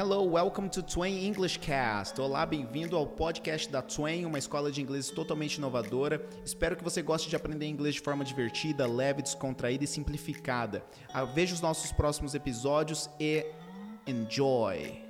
Hello, welcome to Twain English Cast. Olá, bem-vindo ao podcast da Twain, uma escola de inglês totalmente inovadora. Espero que você goste de aprender inglês de forma divertida, leve, descontraída e simplificada. Ah, veja os nossos próximos episódios e enjoy!